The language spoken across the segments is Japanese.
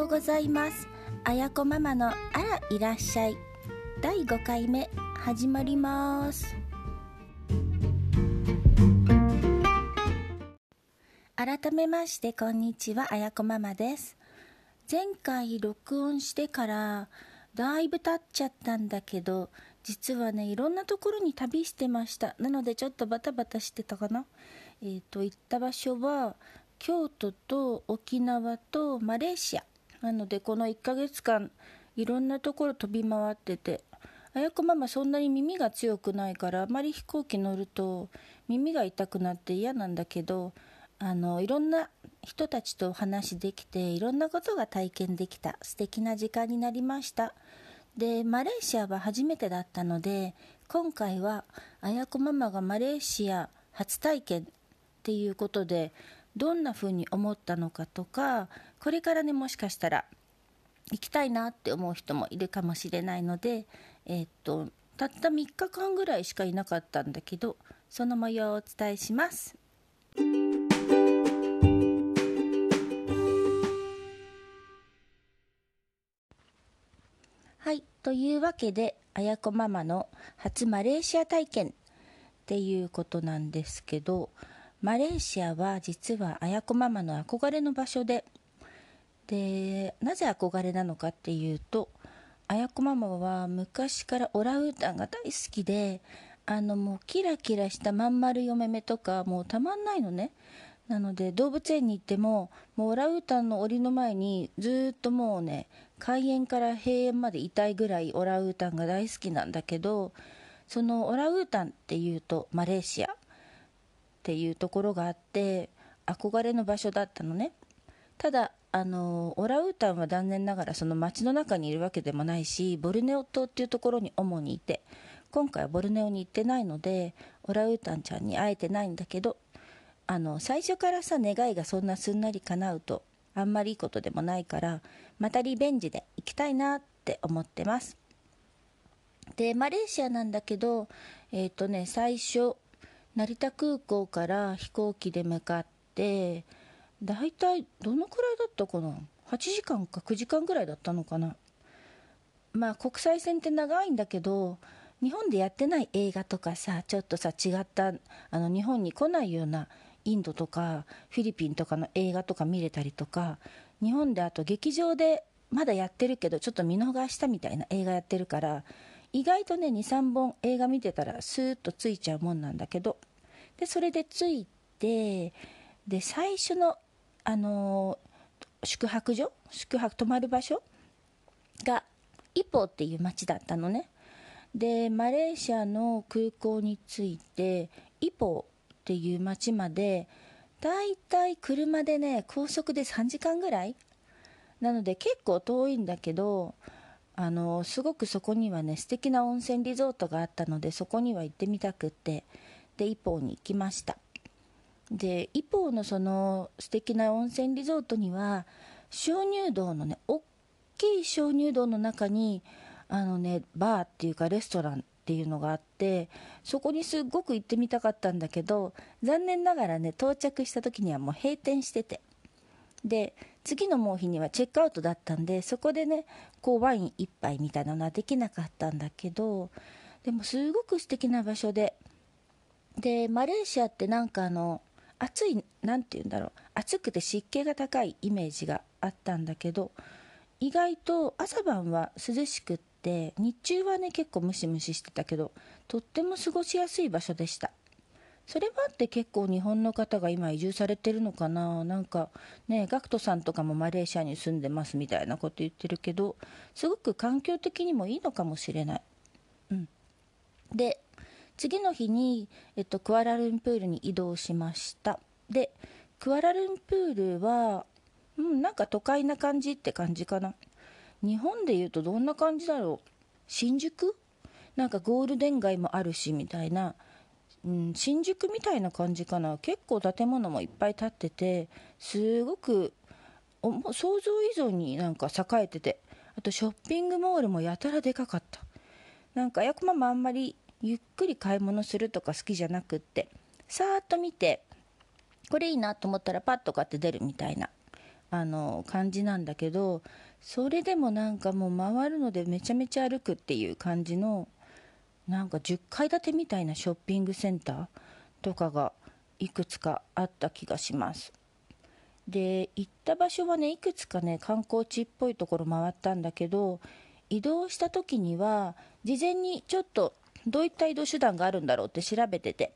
ようございます。あやこママのあらいらっしゃい。第5回目始まります。改めましてこんにちはあやこママです。前回録音してからだいぶ経っちゃったんだけど実はねいろんなところに旅してました。なのでちょっとバタバタしてたかな。えっ、ー、と行った場所は京都と沖縄とマレーシア。なのでこの1ヶ月間いろんなところ飛び回っててあやこママそんなに耳が強くないからあまり飛行機乗ると耳が痛くなって嫌なんだけどあのいろんな人たちとお話できていろんなことが体験できた。素敵な時間になりました。でマレーシアは初めてだったので今回はあやこママがマレーシア初体験っていうことでどんな風に思ったのかとかこれからねもしかしたら行きたいなって思う人もいるかもしれないので、えー、っとたった3日間ぐらいしかいなかったんだけどその模様をお伝えします。はいというわけであやこママの初マレーシア体験っていうことなんですけどマレーシアは実は綾子ママの憧れの場所ででなぜ憧れなのかっていうと綾子ママは昔からオラウータンが大好きであのもうキラキラしたまん丸嫁目とかもうたまんないのね。なので動物園に行ってももうオラウータンの檻の前にずっともうね開園から閉園までいたいぐらいオラウータンが大好きなんだけどそのオラウータンっていうとマレーシア。っていうところがあって憧れの場所だったのね。ただあのオラウータンは残念ながらその街の中にいるわけでもないしボルネオ島っていうところに主にいて今回はボルネオに行ってないのでオラウータンちゃんに会えてないんだけどあの最初からさ願いがそんなすんなり叶うとあんまりいいことでもないからまたリベンジで行きたいなって思ってます。でマレーシアなんだけどえっ、ー、とね最初成田空港から飛行機で向かってだいたいどのくらいだったかな？8時間か9時間ぐらいだったのかな？まあ国際線って長いんだけど日本でやってない映画とかさちょっとさ違ったあの日本に来ないようなインドとかフィリピンとかの映画とか見れたりとか日本であと劇場でまだやってるけどちょっと見逃したみたいな映画やってるから意外とね23本映画見てたらスーッとついちゃうもんなんだけど。でそれでついてで最初のあの宿泊所宿泊泊まる場所がイポっていう町だったのね。でマレーシアの空港に着いてイポっていう町までだいたい車でね高速で3時間ぐらい？なので結構遠いんだけどあのすごくそこにはね素敵な温泉リゾートがあったのでそこには行ってみたくってで一方に行きました。で一方のその素敵な温泉リゾートには鍾乳洞のね大きい鍾乳洞の中にあのねバーっていうかレストランっていうのがあってそこにすっごく行ってみたかったんだけど残念ながらね到着した時にはもう閉店してて。で次のもう日にはチェックアウトだったんでそこでねこうワイン1杯みたいなのはできなかったんだけどでもすごく素敵な場所ででマレーシアってなんかあの暑い何て言うんだろう暑くて湿気が高いイメージがあったんだけど意外と朝晩は涼しくって日中はね結構ムシムシしてたけどとっても過ごしやすい場所でした。それもあって結構日本の方が今移住されてるのかな？なんかね GACKT さんとかもマレーシアに住んでますみたいなこと言ってるけどすごく環境的にもいいのかもしれない。うん。で次の日に、えっと、クアラルンプールに移動しました。でクアラルンプールは、うん、なんか都会な感じって感じかな。日本でいうとどんな感じだろう？新宿？なんかゴールデン街もあるしみたいな、うん、新宿みたいな感じかな。結構建物もいっぱい建っててすごく想像以上になんか栄えててあとショッピングモールもやたらでかかった。なんかやくまもあんまりゆっくり買い物するとか好きじゃなくってさーっと見てこれいいなと思ったらパッと買って出るみたいなあの感じなんだけどそれでもなんかもう回るのでめちゃめちゃ歩くっていう感じのなんか10階建てみたいなショッピングセンターとかがいくつかあった気がします。で行った場所はねいくつかね観光地っぽいところ回ったんだけど移動した時には事前にちょっとどういった移動手段があるんだろうって調べてて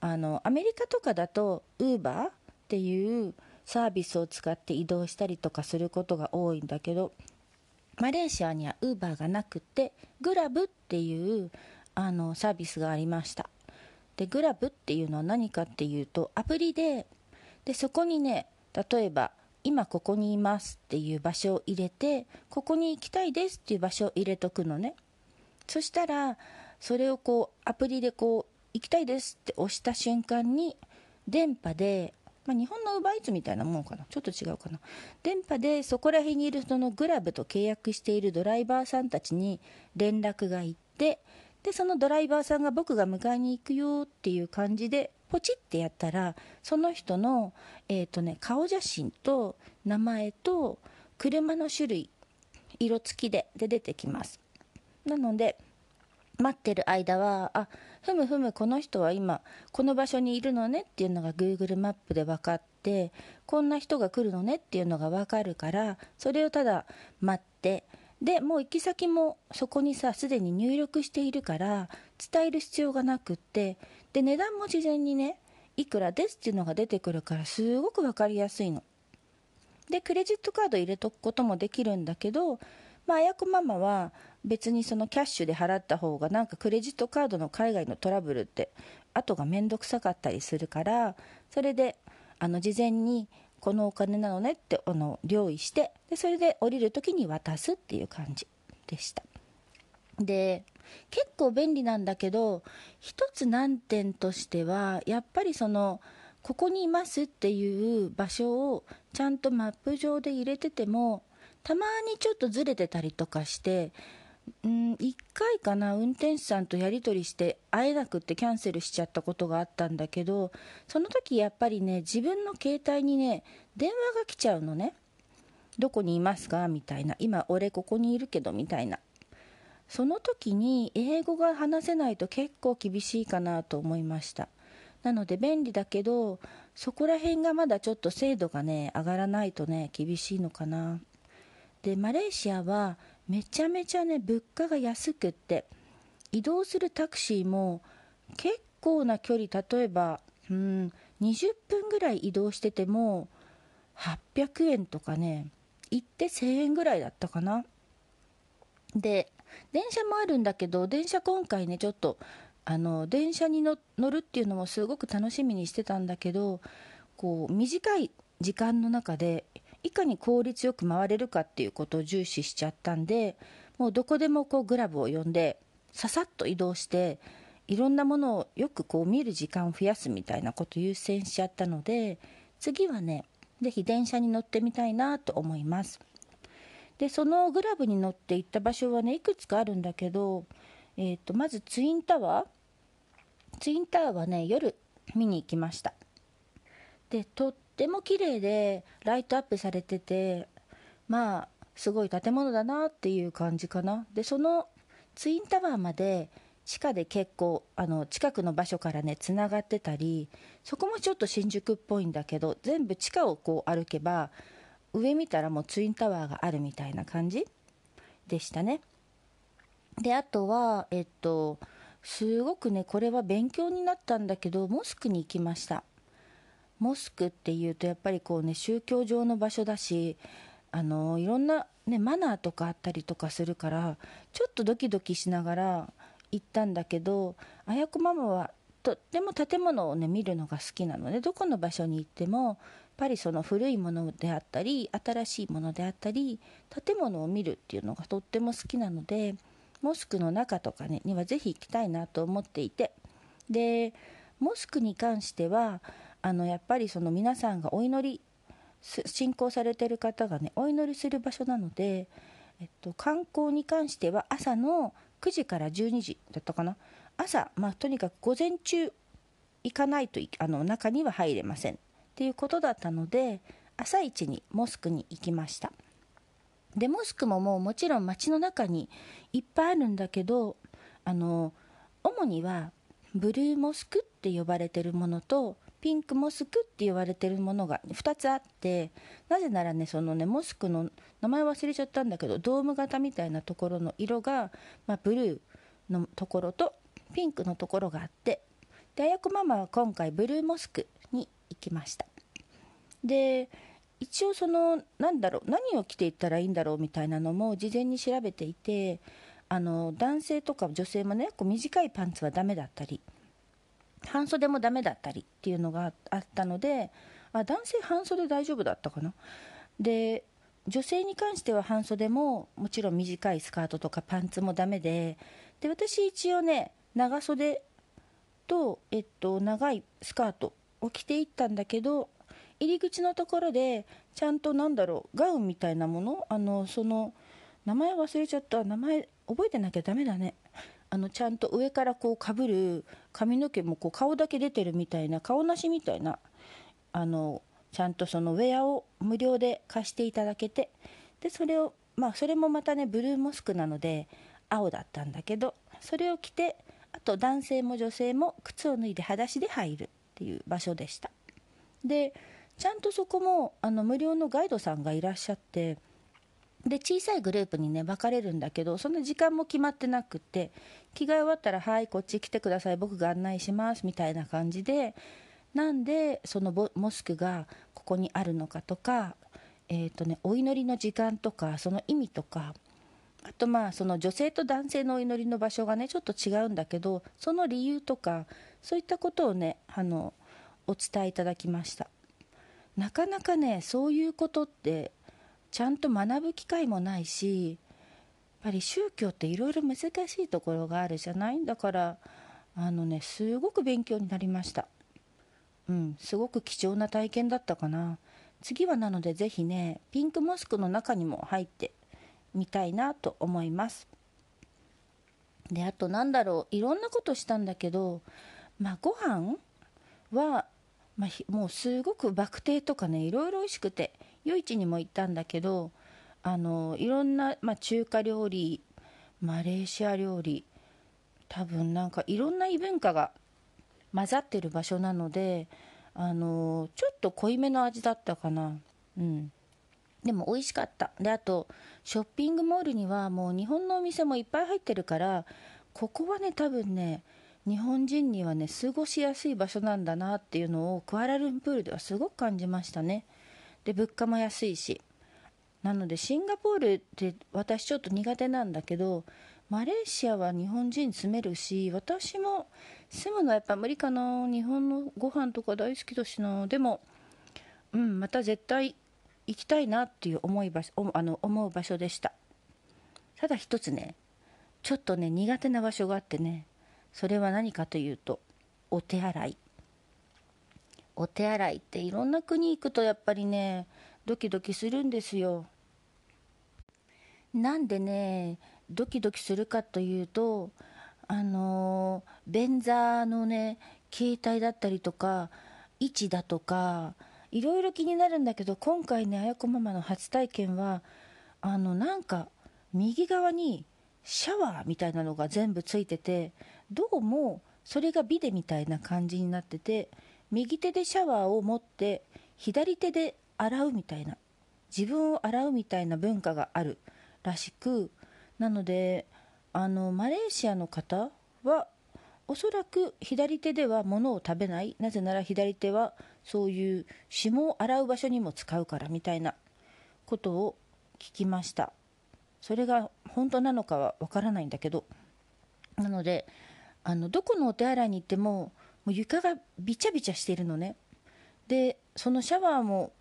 あのアメリカとかだとウーバーっていうサービスを使って移動したりとかすることが多いんだけどマレーシアにはウーバーがなくてグラブっていうあのサービスがありました。でグラブっていうのは何かっていうとアプリででそこにね例えば今ここにいますっていう場所を入れてここに行きたいですっていう場所を入れとくのね。そしたらそれをこうアプリでこう行きたいですって押した瞬間に電波でまあ、日本のウーバイツみたいなもんかな。ちょっと違うかな。電波でそこら辺にいる人のグラブと契約しているドライバーさんたちに連絡が行ってでそのドライバーさんが僕が迎えに行くよっていう感じでポチってやったらその人の、えーとね、顔写真と名前と車の種類色付きでで出てきます。なので待ってる間はあふむふむこの人は今この場所にいるのねっていうのが Google マップで分かってこんな人が来るのねっていうのが分かるからそれをただ待ってでもう行き先もそこにさすでに入力しているから伝える必要がなくってで値段も事前にねいくらですっていうのが出てくるからすごく分かりやすいの。でクレジットカード入れとくこともできるんだけどまあ、やこママは別にそのキャッシュで払った方がなんかクレジットカードの海外のトラブルって後が面倒くさかったりするからそれであの事前にこのお金なのねってあの用意してでそれで降りる時に渡すっていう感じでした。で結構便利なんだけど一つ難点としてはやっぱりそのここにいますっていう場所をちゃんとマップ上で入れててもたまにちょっとずれてたりとかしてうん1回かな運転手さんとやり取りして会えなくってキャンセルしちゃったことがあったんだけどその時やっぱりね自分の携帯にね電話が来ちゃうのね。どこにいますか？みたいな。今俺ここにいるけどみたいな。その時に英語が話せないと結構厳しいかなと思いました。なので便利だけどそこら辺がまだちょっと精度がね上がらないとね厳しいのかな。でマレーシアはめちゃめちゃね物価が安くって移動するタクシーも結構な距離例えばうん20分ぐらい移動してても800円とかね行って1000円ぐらいだったかな。で電車もあるんだけど電車今回ねちょっとあの電車に乗るっていうのもすごく楽しみにしてたんだけどこう短い時間の中でいかに効率よく回れるかっていうことを重視しちゃったんでもうどこでもこうグラブを呼んでささっと移動していろんなものをよくこう見る時間を増やすみたいなことを優先しちゃったので次はね是非電車に乗ってみたいなと思います。でそのグラブに乗って行った場所はねいくつかあるんだけど、えーと、まずツインタワー。ツインタワーはね夜見に行きました。でとっっても綺麗でライトアップされててまあすごい建物だなっていう感じかな。でそのツインタワーまで地下で結構あの近くの場所からねつながってたりそこもちょっと新宿っぽいんだけど全部地下をこう歩けば上見たらもうツインタワーがあるみたいな感じでしたね。であとはえっとすごくねこれは勉強になったんだけどモスクに行きました。モスクっていうとやっぱりこうね宗教上の場所だしあのいろんな、ね、マナーとかあったりとかするからちょっとドキドキしながら行ったんだけどあやこママはとっても建物をね見るのが好きなのでどこの場所に行ってもやっぱりその古いものであったり新しいものであったり建物を見るっていうのがとっても好きなのでモスクの中とか、ね、にはぜひ行きたいなと思っていて。でモスクに関してはあのやっぱりその皆さんがお祈り信仰されてる方がねお祈りする場所なので、えっと、観光に関しては朝の9時から12時だったかな。朝、まあ、とにかく午前中行かないとあの中には入れません。っていうことだったので朝一にモスクに行きました。でモスクももうもちろん街の中にいっぱいあるんだけどあの主にはブルーモスクって呼ばれてるものとピンクモスクって言われてるものが2つあってなぜならねそのねモスクの名前忘れちゃったんだけどドーム型みたいなところの色が、まあ、ブルーのところとピンクのところがあってであやこママは今回ブルーモスクに行きました。で一応そのなんだろう何を着ていったらいいんだろうみたいなのも事前に調べていてあの男性とか女性もねこう短いパンツはダメだったり半袖もダメだったりっていうのがあったのであ男性半袖大丈夫だったかな？で女性に関しては半袖ももちろん短いスカートとかパンツもダメでで私一応ね長袖と、えっと、長いスカートを着ていったんだけど入り口のところでちゃんとなんだろうガウンみたいなもの？あのその名前忘れちゃった。名前覚えてなきゃダメだね。あのちゃんと上からこうかぶる髪の毛もこう顔だけ出てるみたいな顔なしみたいなあのちゃんとそのウェアを無料で貸していただけてでそれをまあそれもまたねブルーモスクなので青だったんだけどそれを着てあと男性も女性も靴を脱いで裸足で入るっていう場所でした。でちゃんとそこもあの無料のガイドさんがいらっしゃってで小さいグループにね分かれるんだけどその時間も決まってなくて着替え終わったら「はいこっち来てください僕が案内します」みたいな感じでなんでそのモスクがここにあるのかとか、えーとね、お祈りの時間とかその意味とかあとまあその女性と男性のお祈りの場所がねちょっと違うんだけどその理由とかそういったことをねあのお伝えいただきました。なかなかねそういうことってちゃんと学ぶ機会もないしやっぱり宗教っていろいろ難しいところがあるじゃない？だからあのねすごく勉強になりました。うんすごく貴重な体験だったかな。次はなので是非ねピンクモスクの中にも入ってみたいなと思います。であとなんだろういろんなことしたんだけどまあご飯は、まあ、もうすごくバクテとかねいろいろ美味しくて夜市にも行ったんだけどあのいろんな、まあ、中華料理マレーシア料理多分なんかいろんな異文化が混ざってる場所なのであのちょっと濃いめの味だったかな。うん。でも美味しかった。であとショッピングモールにはもう日本のお店もいっぱい入ってるからここはね多分ね日本人にはね過ごしやすい場所なんだなっていうのをクアラルンプールではすごく感じましたね。で物価も安いし。なのでシンガポールって私ちょっと苦手なんだけどマレーシアは日本人住めるし私も住むのはやっぱ無理かな。日本のご飯とか大好きだしな。でもうんまた絶対行きたいなっていう思い場所あの思う場所でした。ただ一つねちょっとね苦手な場所があってねそれは何かというとお手洗い。お手洗いっていろんな国行くとやっぱりねドキドキするんですよ。なんでねドキドキするかというとあの便座のね携帯だったりとか位置だとかいろいろ気になるんだけど今回ねあやこママの初体験はあのなんか右側にシャワーみたいなのが全部ついててどうもそれがビデみたいな感じになってて右手でシャワーを持って左手で洗うみたいな自分を洗うみたいな文化があるらしくなのであのマレーシアの方はおそらく左手では物を食べないなぜなら左手はそういう霜を洗う場所にも使うからみたいなことを聞きました。それが本当なのかはわからないんだけどなのであのどこのお手洗いに行ってももう床がびちゃびちゃしてるのね。でそのシャワーも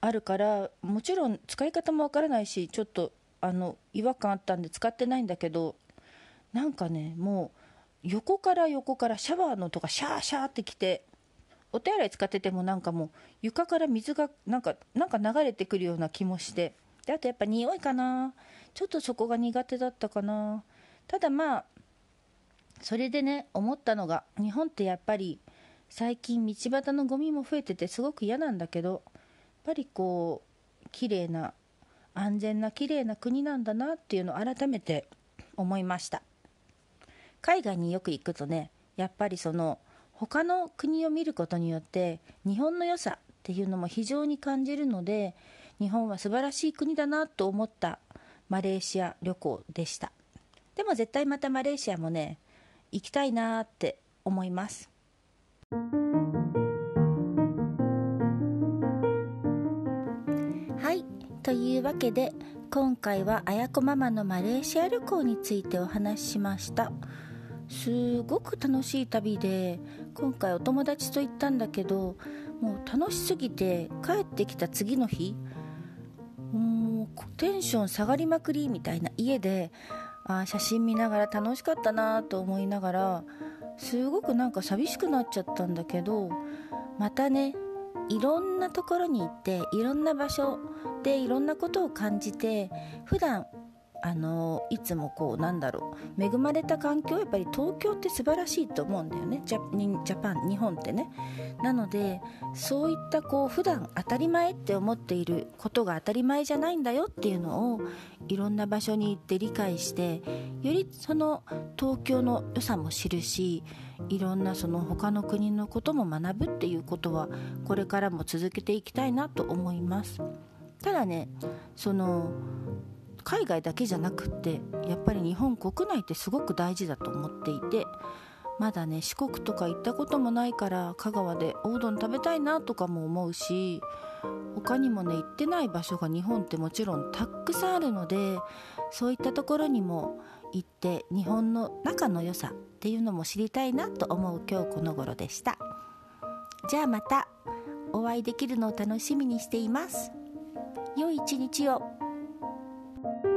あるからもちろん使い方もわからないしちょっとあの違和感あったんで使ってないんだけどなんかねもう横から横からシャワーの音がシャーシャーってきてお手洗い使っててもなんかもう床から水がなんかなんか流れてくるような気もして。であとやっぱ匂いかな。ちょっとそこが苦手だったかな。ただまあそれでね思ったのが日本ってやっぱり最近道端のゴミも増えててすごく嫌なんだけどやっぱりこう綺麗な安全な綺麗な国なんだなっていうのを改めて思いました。海外によく行くとねやっぱりその他の国を見ることによって日本の良さっていうのも非常に感じるので日本は素晴らしい国だなと思ったマレーシア旅行でした。でも絶対またマレーシアもね行きたいなって思います。はい。というわけで今回はあやこママのマレーシア旅行についてお話ししました。すごく楽しい旅で今回お友達と行ったんだけどもう楽しすぎて帰ってきた次の日もうテンション下がりまくりみたいな家であ写真見ながら楽しかったなと思いながらすごくなんか寂しくなっちゃったんだけどまたねいろんなところに行っていろんな場所でいろんなことを感じて普段あのいつもこうなんだろう。恵まれた環境やっぱり東京って素晴らしいと思うんだよね。ジャジャパン日本ってね。なのでそういったこう普段当たり前って思っていることが当たり前じゃないんだよっていうのをいろんな場所に行って理解してよりその東京の良さも知るしいろんなその他の国のことも学ぶっていうことはこれからも続けていきたいなと思います。ただねその海外だけじゃなくってやっぱり日本国内ってすごく大事だと思っていてまだね四国とか行ったこともないから香川でおうどん食べたいなとかも思うし他にもね行ってない場所が日本ってもちろんたくさんあるのでそういったところにも行って日本の中の良さっていうのも知りたいなと思う今日この頃でした。じゃあまたお会いできるのを楽しみにしています。良い一日を。Thank you.